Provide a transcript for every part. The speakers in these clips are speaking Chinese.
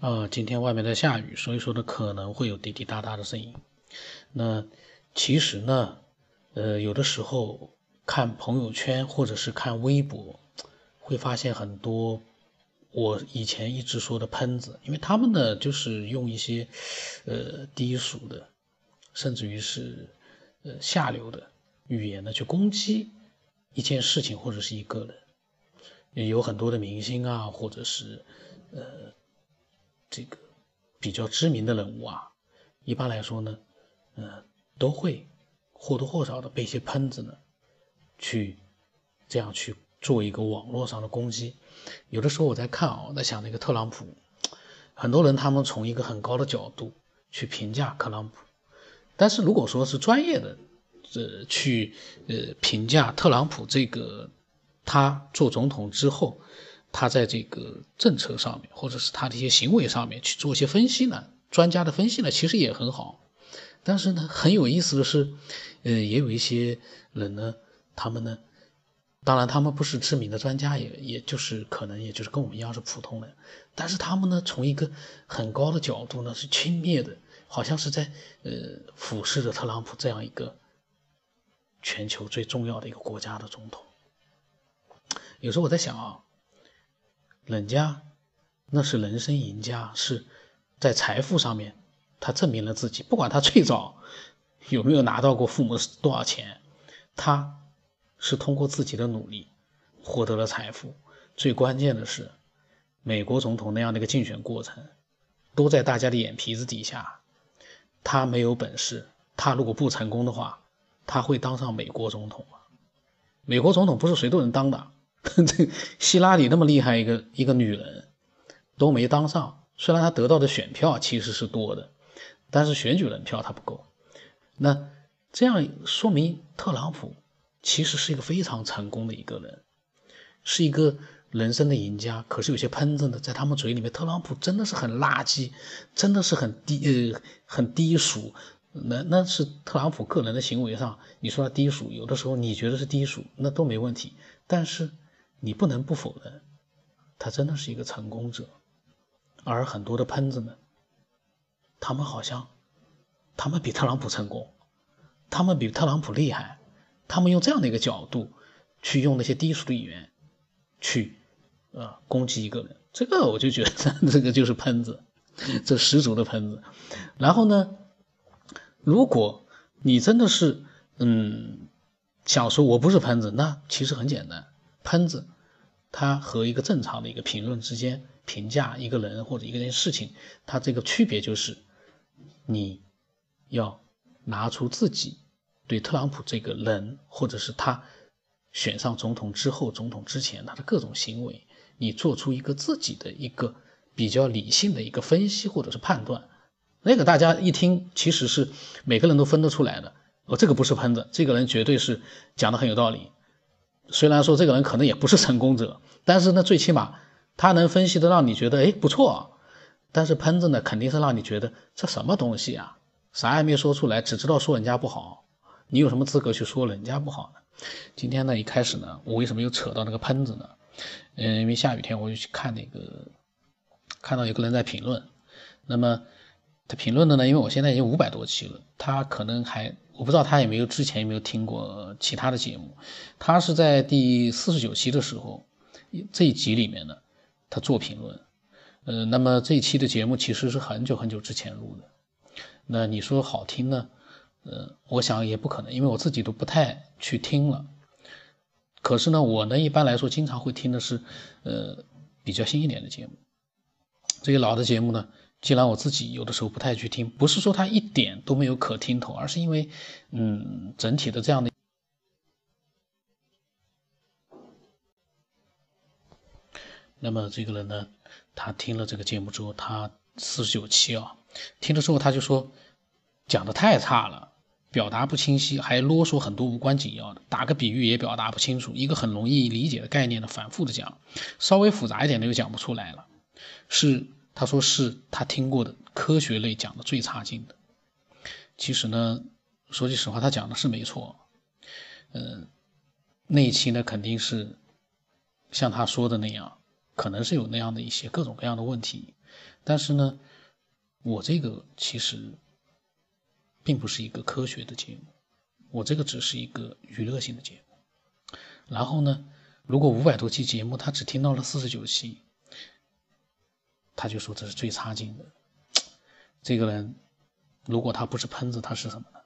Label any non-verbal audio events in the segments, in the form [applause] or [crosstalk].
呃，今天外面在下雨，所以说呢可能会有滴滴答答的声音。那其实呢，呃，有的时候看朋友圈或者是看微博，会发现很多我以前一直说的喷子，因为他们呢就是用一些呃低俗的，甚至于是呃下流的语言呢去攻击一件事情或者是一个人。有很多的明星啊，或者是呃。这个比较知名的人物啊，一般来说呢，呃，都会或多或少的被一些喷子呢，去这样去做一个网络上的攻击。有的时候我在看啊，我在想那个特朗普，很多人他们从一个很高的角度去评价特朗普，但是如果说是专业的，呃，去呃评价特朗普这个他做总统之后。他在这个政策上面，或者是他的一些行为上面去做一些分析呢？专家的分析呢，其实也很好。但是呢，很有意思的是，呃，也有一些人呢，他们呢，当然他们不是知名的专家，也也就是可能也就是跟我们一样是普通人，但是他们呢，从一个很高的角度呢，是轻蔑的，好像是在呃俯视着特朗普这样一个全球最重要的一个国家的总统。有时候我在想啊。人家那是人生赢家，是在财富上面，他证明了自己。不管他最早有没有拿到过父母多少钱，他是通过自己的努力获得了财富。最关键的是，美国总统那样的一个竞选过程，都在大家的眼皮子底下。他没有本事，他如果不成功的话，他会当上美国总统吗？美国总统不是谁都能当的。[laughs] 这希拉里那么厉害一个一个女人，都没当上。虽然她得到的选票其实是多的，但是选举人票她不够。那这样说明特朗普其实是一个非常成功的一个人，是一个人生的赢家。可是有些喷子呢，在他们嘴里面，特朗普真的是很垃圾，真的是很低呃很低俗。那那是特朗普个人的行为上，你说他低俗，有的时候你觉得是低俗，那都没问题。但是。你不能不否认，他真的是一个成功者，而很多的喷子们，他们好像，他们比特朗普成功，他们比特朗普厉害，他们用这样的一个角度，去用那些低俗的语言，去，呃，攻击一个人，这个我就觉得 [laughs] 这个就是喷子，这十足的喷子。然后呢，如果你真的是，嗯，想说我不是喷子，那其实很简单。喷子，他和一个正常的一个评论之间评价一个人或者一件事情，他这个区别就是，你要拿出自己对特朗普这个人，或者是他选上总统之后、总统之前他的各种行为，你做出一个自己的一个比较理性的一个分析或者是判断。那个大家一听，其实是每个人都分得出来的。哦，这个不是喷子，这个人绝对是讲的很有道理。虽然说这个人可能也不是成功者，[laughs] 但是呢，最起码他能分析的让你觉得哎不错。但是喷子呢，肯定是让你觉得这什么东西啊，啥也没说出来，只知道说人家不好。你有什么资格去说人家不好呢？今天呢，一开始呢，我为什么又扯到那个喷子呢？嗯，因为下雨天我就去看那个，看到有个人在评论。那么他评论的呢，因为我现在已经五百多期了，他可能还。我不知道他有没有之前有没有听过其他的节目，他是在第四十九期的时候，这一集里面呢，他做评论，呃，那么这一期的节目其实是很久很久之前录的，那你说好听呢，呃，我想也不可能，因为我自己都不太去听了，可是呢，我呢一般来说经常会听的是，呃，比较新一点的节目，这些老的节目呢。既然我自己有的时候不太去听，不是说它一点都没有可听头，而是因为，嗯，整体的这样的。那么这个人呢，他听了这个节目之后，他四十九期啊，听了之后他就说，讲的太差了，表达不清晰，还啰嗦很多无关紧要的，打个比喻也表达不清楚，一个很容易理解的概念呢，反复的讲，稍微复杂一点的又讲不出来了，是。他说是他听过的科学类讲的最差劲的。其实呢，说句实话，他讲的是没错。嗯，那一期呢肯定是像他说的那样，可能是有那样的一些各种各样的问题。但是呢，我这个其实并不是一个科学的节目，我这个只是一个娱乐性的节目。然后呢，如果五百多期节目他只听到了四十九期，他就说这是最差劲的。这个人，如果他不是喷子，他是什么呢？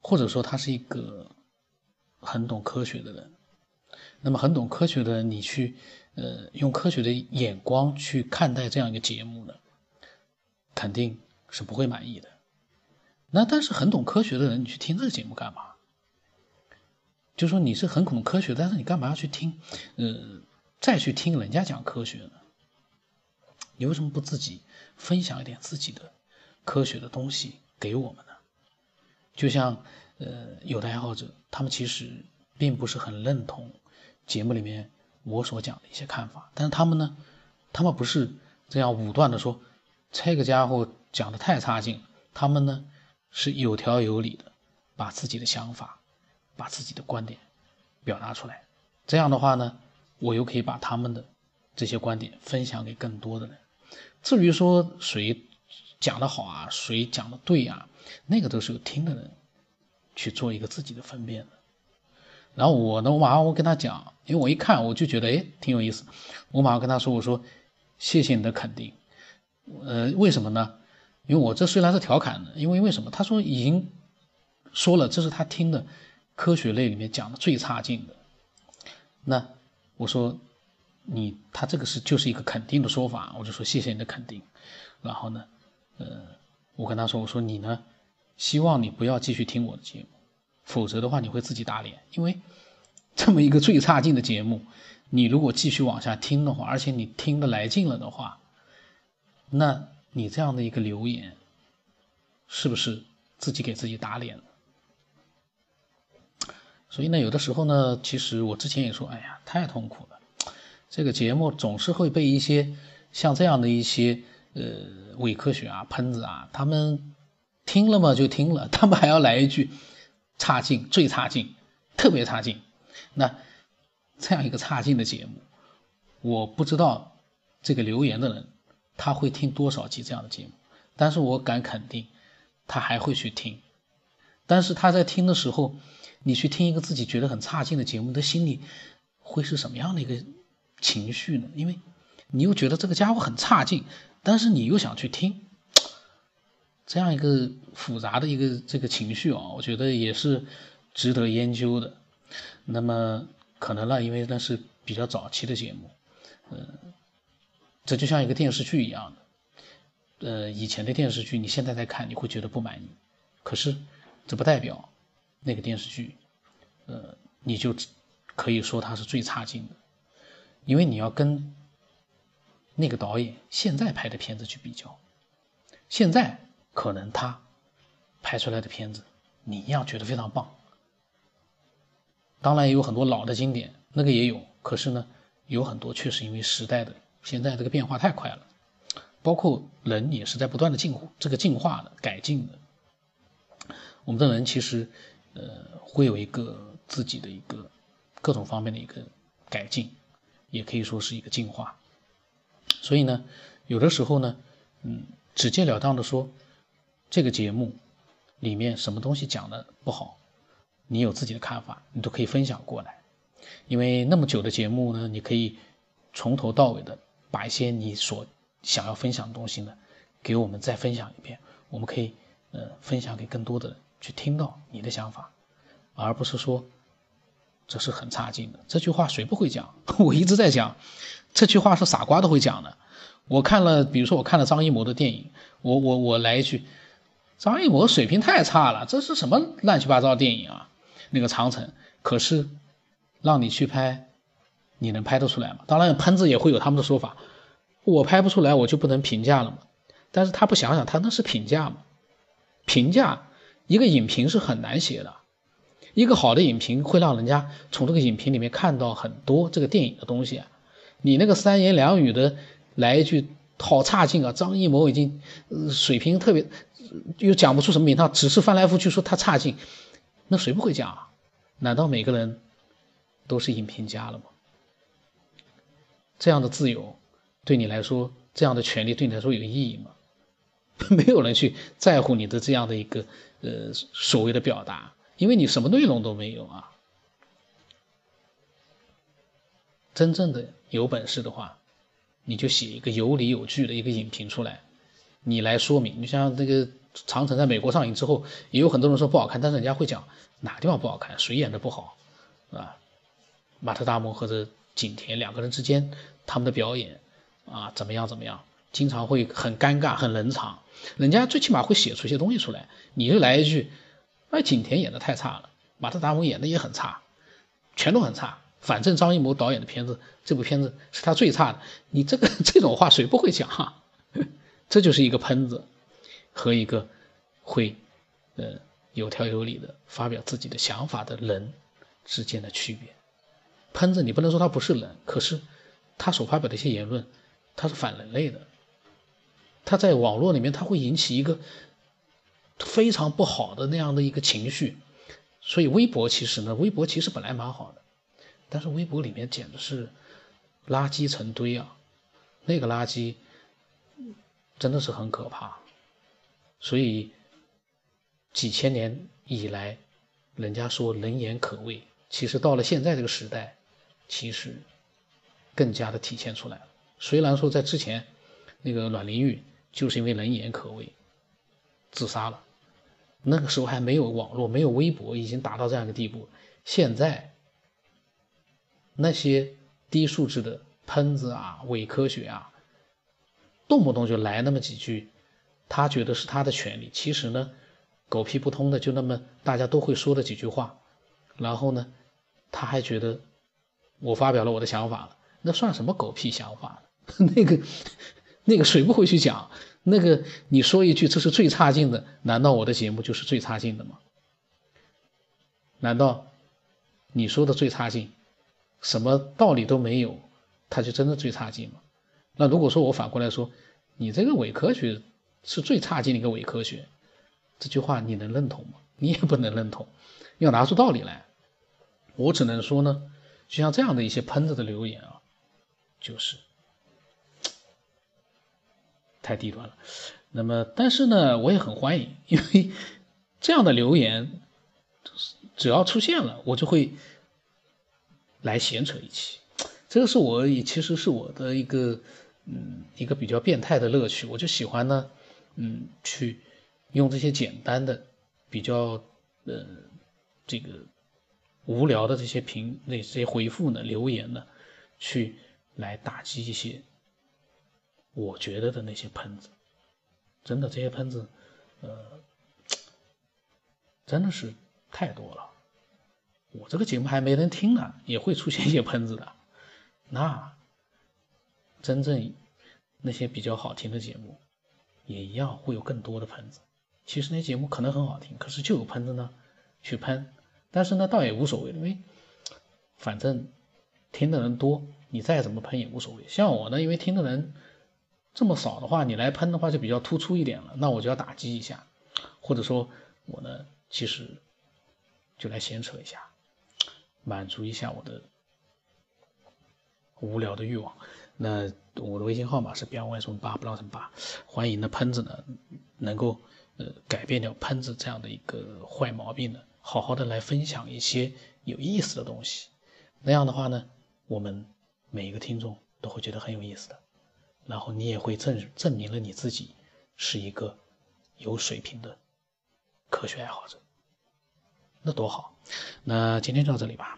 或者说他是一个很懂科学的人？那么很懂科学的人，你去呃用科学的眼光去看待这样一个节目呢，肯定是不会满意的。那但是很懂科学的人，你去听这个节目干嘛？就说你是很懂科学，但是你干嘛要去听？呃，再去听人家讲科学呢？你为什么不自己分享一点自己的科学的东西给我们呢？就像呃有的爱好者，他们其实并不是很认同节目里面我所讲的一些看法，但是他们呢，他们不是这样武断的说这个家伙讲的太差劲，他们呢是有条有理的把自己的想法、把自己的观点表达出来，这样的话呢，我又可以把他们的这些观点分享给更多的人。至于说谁讲的好啊，谁讲的对啊，那个都是有听的人去做一个自己的分辨的。然后我呢，我马上我跟他讲，因为我一看我就觉得哎挺有意思，我马上跟他说，我说谢谢你的肯定。呃，为什么呢？因为我这虽然是调侃的，因为为什么？他说已经说了，这是他听的科学类里面讲的最差劲的。那我说。你他这个是就是一个肯定的说法，我就说谢谢你的肯定。然后呢，呃，我跟他说，我说你呢，希望你不要继续听我的节目，否则的话你会自己打脸。因为 [laughs] 这么一个最差劲的节目，你如果继续往下听的话，而且你听得来劲了的话，那你这样的一个留言，是不是自己给自己打脸了？所以呢，有的时候呢，其实我之前也说，哎呀，太痛苦了。这个节目总是会被一些像这样的一些呃伪科学啊喷子啊，他们听了嘛就听了，他们还要来一句差劲、最差劲、特别差劲。那这样一个差劲的节目，我不知道这个留言的人他会听多少集这样的节目，但是我敢肯定他还会去听。但是他在听的时候，你去听一个自己觉得很差劲的节目，的心里会是什么样的一个？情绪呢？因为你又觉得这个家伙很差劲，但是你又想去听，这样一个复杂的一个这个情绪啊，我觉得也是值得研究的。那么可能呢，因为那是比较早期的节目，嗯，这就像一个电视剧一样的，呃，以前的电视剧你现在再看你会觉得不满意，可是这不代表那个电视剧，呃，你就可以说它是最差劲的。因为你要跟那个导演现在拍的片子去比较，现在可能他拍出来的片子你一样觉得非常棒。当然也有很多老的经典，那个也有，可是呢，有很多确实因为时代的现在这个变化太快了，包括人也是在不断的进步，这个进化的改进的。我们的人其实呃会有一个自己的一个各种方面的一个改进。也可以说是一个进化，所以呢，有的时候呢，嗯，直截了当的说，这个节目里面什么东西讲的不好，你有自己的看法，你都可以分享过来。因为那么久的节目呢，你可以从头到尾的把一些你所想要分享的东西呢，给我们再分享一遍，我们可以呃分享给更多的人去听到你的想法，而不是说。这是很差劲的。这句话谁不会讲？[laughs] 我一直在讲，这句话是傻瓜都会讲的。我看了，比如说我看了张艺谋的电影，我我我来一句，张艺谋水平太差了，这是什么乱七八糟的电影啊？那个长城，可是让你去拍，你能拍得出来吗？当然，喷子也会有他们的说法，我拍不出来，我就不能评价了吗？但是他不想想，他那是评价吗？评价一个影评是很难写的。一个好的影评会让人家从这个影评里面看到很多这个电影的东西啊。你那个三言两语的来一句好差劲啊！张艺谋已经水平特别，又讲不出什么名堂，只是翻来覆去说他差劲，那谁不会讲啊？难道每个人都是影评家了吗？这样的自由对你来说这样的权利对你来说有意义吗？[laughs] 没有人去在乎你的这样的一个呃所谓的表达，因为你什么内容都没有啊。真正的有本事的话，你就写一个有理有据的一个影评出来，你来说明。你像那个长城在美国上映之后，也有很多人说不好看，但是人家会讲哪地方不好看，谁演的不好，啊，马特·达蒙和这景甜两个人之间他们的表演啊怎么样怎么样，经常会很尴尬很冷场，人家最起码会写出一些东西出来，你就来一句，哎，景甜演的太差了，马特·达蒙演的也很差，全都很差。反正张艺谋导演的片子，这部片子是他最差的。你这个 [laughs] 这种话谁不会讲？哈，[laughs] 这就是一个喷子和一个会呃有条有理的发表自己的想法的人之间的区别。喷子你不能说他不是人，可是他所发表的一些言论，他是反人类的。他在网络里面他会引起一个非常不好的那样的一个情绪。所以微博其实呢，微博其实本来蛮好的。但是微博里面简直是垃圾成堆啊！那个垃圾真的是很可怕。所以几千年以来，人家说人言可畏，其实到了现在这个时代，其实更加的体现出来了。虽然说在之前，那个阮玲玉就是因为人言可畏自杀了，那个时候还没有网络，没有微博，已经达到这样一个地步。现在。那些低素质的喷子啊、伪科学啊，动不动就来那么几句，他觉得是他的权利。其实呢，狗屁不通的就那么大家都会说的几句话，然后呢，他还觉得我发表了我的想法了，那算什么狗屁想法 [laughs] 那个 [laughs] 那个谁不会去讲？那个你说一句这是最差劲的，难道我的节目就是最差劲的吗？难道你说的最差劲？什么道理都没有，他就真的最差劲吗？那如果说我反过来说，你这个伪科学是最差劲的一个伪科学，这句话你能认同吗？你也不能认同，要拿出道理来。我只能说呢，就像这样的一些喷子的留言啊，就是太低端了。那么，但是呢，我也很欢迎，[laughs] 因为这样的留言只要出现了，我就会。来闲扯一期，这个是我也其实是我的一个嗯一个比较变态的乐趣，我就喜欢呢嗯去用这些简单的比较呃这个无聊的这些评那些回复呢留言呢去来打击一些我觉得的那些喷子，真的这些喷子呃真的是太多了。我这个节目还没人听呢，也会出现一些喷子的。那真正那些比较好听的节目，也一样会有更多的喷子。其实那节目可能很好听，可是就有喷子呢去喷。但是呢，倒也无所谓，因为反正听的人多，你再怎么喷也无所谓。像我呢，因为听的人这么少的话，你来喷的话就比较突出一点了，那我就要打击一下，或者说我呢，其实就来闲扯一下。满足一下我的无聊的欲望。那我的微信号码是 b y 什么八不知道什么八，欢迎的喷子呢能够呃改变掉喷子这样的一个坏毛病的，好好的来分享一些有意思的东西。那样的话呢，我们每一个听众都会觉得很有意思的，然后你也会证证明了你自己是一个有水平的科学爱好者。那多好，那今天就到这里吧。